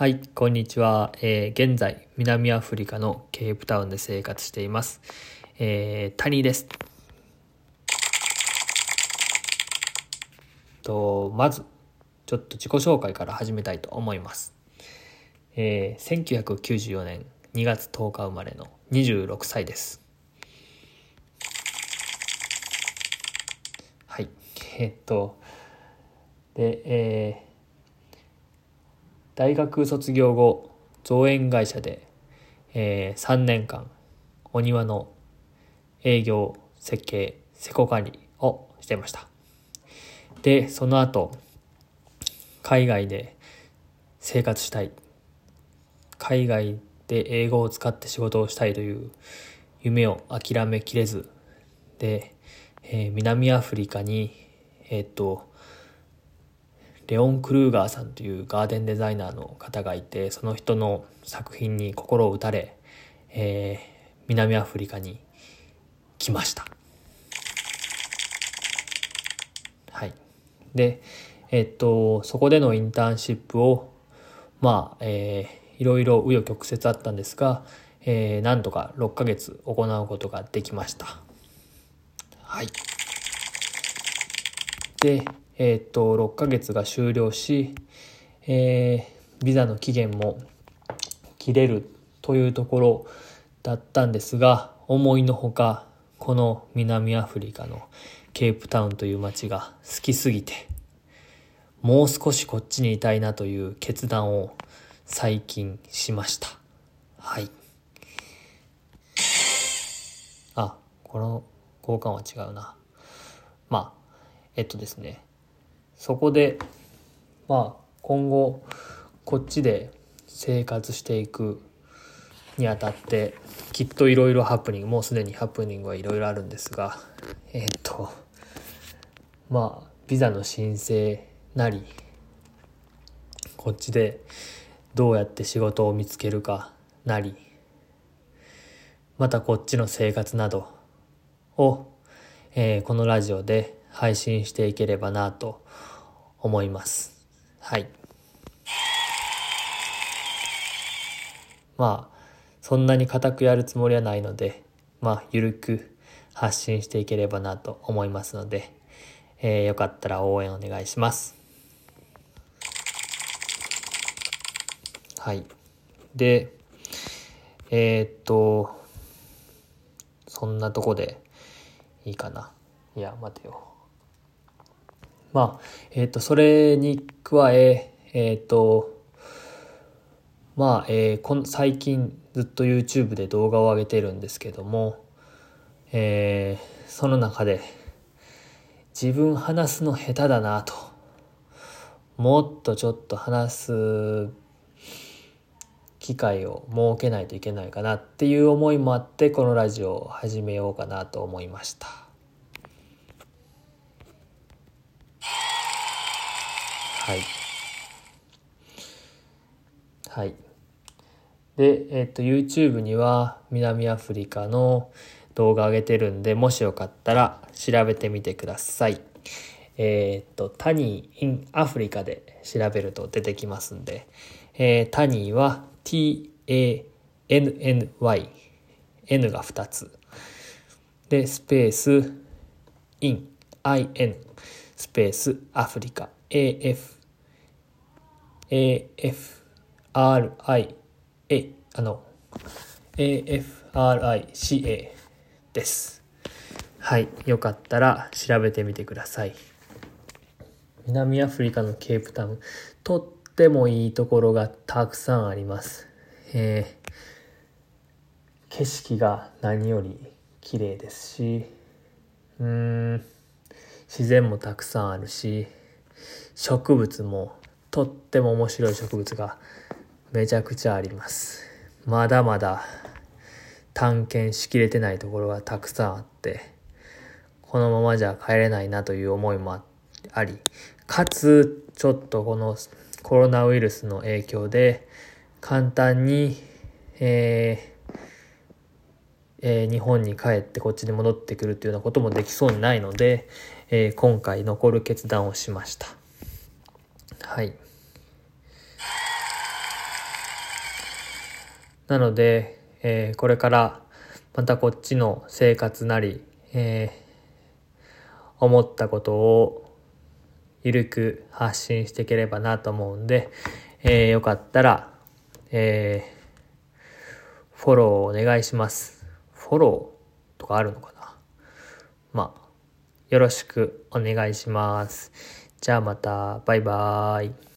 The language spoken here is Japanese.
はい、こんにちは。えー現在、南アフリカのケープタウンで生活しています。えー、谷です。と、まず、ちょっと自己紹介から始めたいと思います。えー、1994年2月10日生まれの26歳です。はい。えーっと、で、えー大学卒業後造園会社で、えー3年間お庭の営業設計施工管理をしてました。でその後海外で生活したい。海外で英語を使って仕事をしたいという夢を諦めきれずで、えー南アフリカにえーっとレオン・クルーガーさんというガーデンデザイナーの方がいてその人の作品に心を打たれ、えー南アフリカに来ました。はい。でえっとそこでのインターンシップをまあえーいろいろ紆余曲折あったんですが、えーなんとか6ヶ月行うことができました。はい。で、えーっと、6ヶ月が終了し、えービザの期限も切れるというところだったんですが、思いのほか、この南アフリカのケープタウンという街が好きすぎて、もう少しこっちにいたいなという決断を最近しました。はい。あ、この交換は違うな。まあ、えっとですね、そこで、まあ、今後、こっちで生活していくにあたって、きっといろいろハプニング、もうすでにハプニングはいろいろあるんですが、えっと、まあ、ビザの申請なり、こっちでどうやって仕事を見つけるかなり、またこっちの生活などを、えーこのラジオで配信していければなと思います。はい。まあ、そんなに固くやるつもりはないので、まあ、ゆるく発信していければなと思いますので、えーよかったら応援お願いします。はい。で、えーっと、そんなとこでいいかな。いや、待てよ。まあ、えっ、と、それに加え、えっ、と、まあ、えーこん最近ずっと YouTube で動画を上げてるんですけども、えーその中で、自分話すの下手だなと。もっとちょっと話す機会を設けないといけないかなっていう思いもあってこのラジオを始めようかなと思いましたはい。はい。でえっと YouTube には南アフリカの動画上げてるんでもしよかったら調べてみてください。えっと、タニー in アフリカで調べると出てきますんで、えータニーは t-a-n-n-y、n が2つ。で、スペース in, in, スペースアフリカ、af, a-f-r-i, a, あの、a-f-r-i-c-a です。はい。よかったら調べてみてください。南アフリカのケープタウン、とってもいいところがたくさんあります。えー景色が何より綺麗ですし、うん、自然もたくさんあるし、植物もとっても面白い植物がめちゃくちゃあります。まだまだ探検しきれてないところがたくさんあって、このままじゃ帰れないなという思いもあり、かつ、ちょっとこのコロナウイルスの影響で、簡単に、ええー日本に帰ってこっちに戻ってくるっていうようなこともできそうにないので、えー今回残る決断をしました。はい。なので、えー、これからまたこっちの生活なり、えー、思ったことをゆるく発信していければなと思うんで、えー、よかったら、えー、フォローお願いします。フォローとかあるのかな？まあ、よろしくお願いします。じゃあまた、バイバーイ。